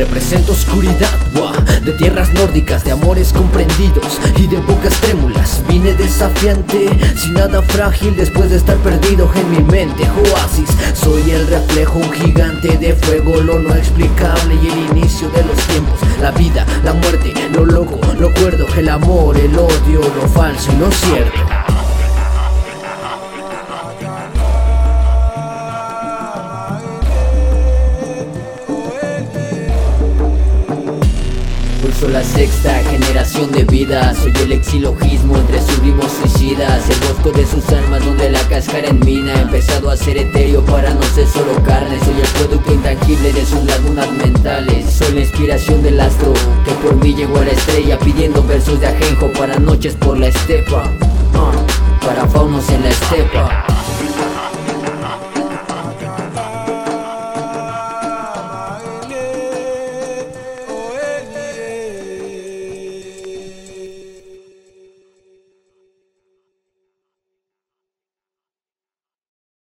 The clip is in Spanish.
Represento oscuridad, de tierras nórdicas, de amores comprendidos y de bocas trémulas. Vine desafiante, sin nada frágil, después de estar perdido en mi mente. Oasis, soy el reflejo, un gigante de fuego, lo no explicable y el inicio de los tiempos. La vida, la muerte, lo loco, lo cuerdo, el amor, el odio, lo falso y lo cierto. Soy la sexta generación de vida. Soy el exilogismo entre sublimos suicidas. El bosco de sus almas donde la cáscara en mina. He empezado a ser etéreo para no ser solo carne. Soy el producto intangible de sus lagunas mentales. Soy la inspiración del astro que por mí llegó a la estrella Pidiendo versos de ajenjo para noches por la estepa. Uh, Para faunos en la estepa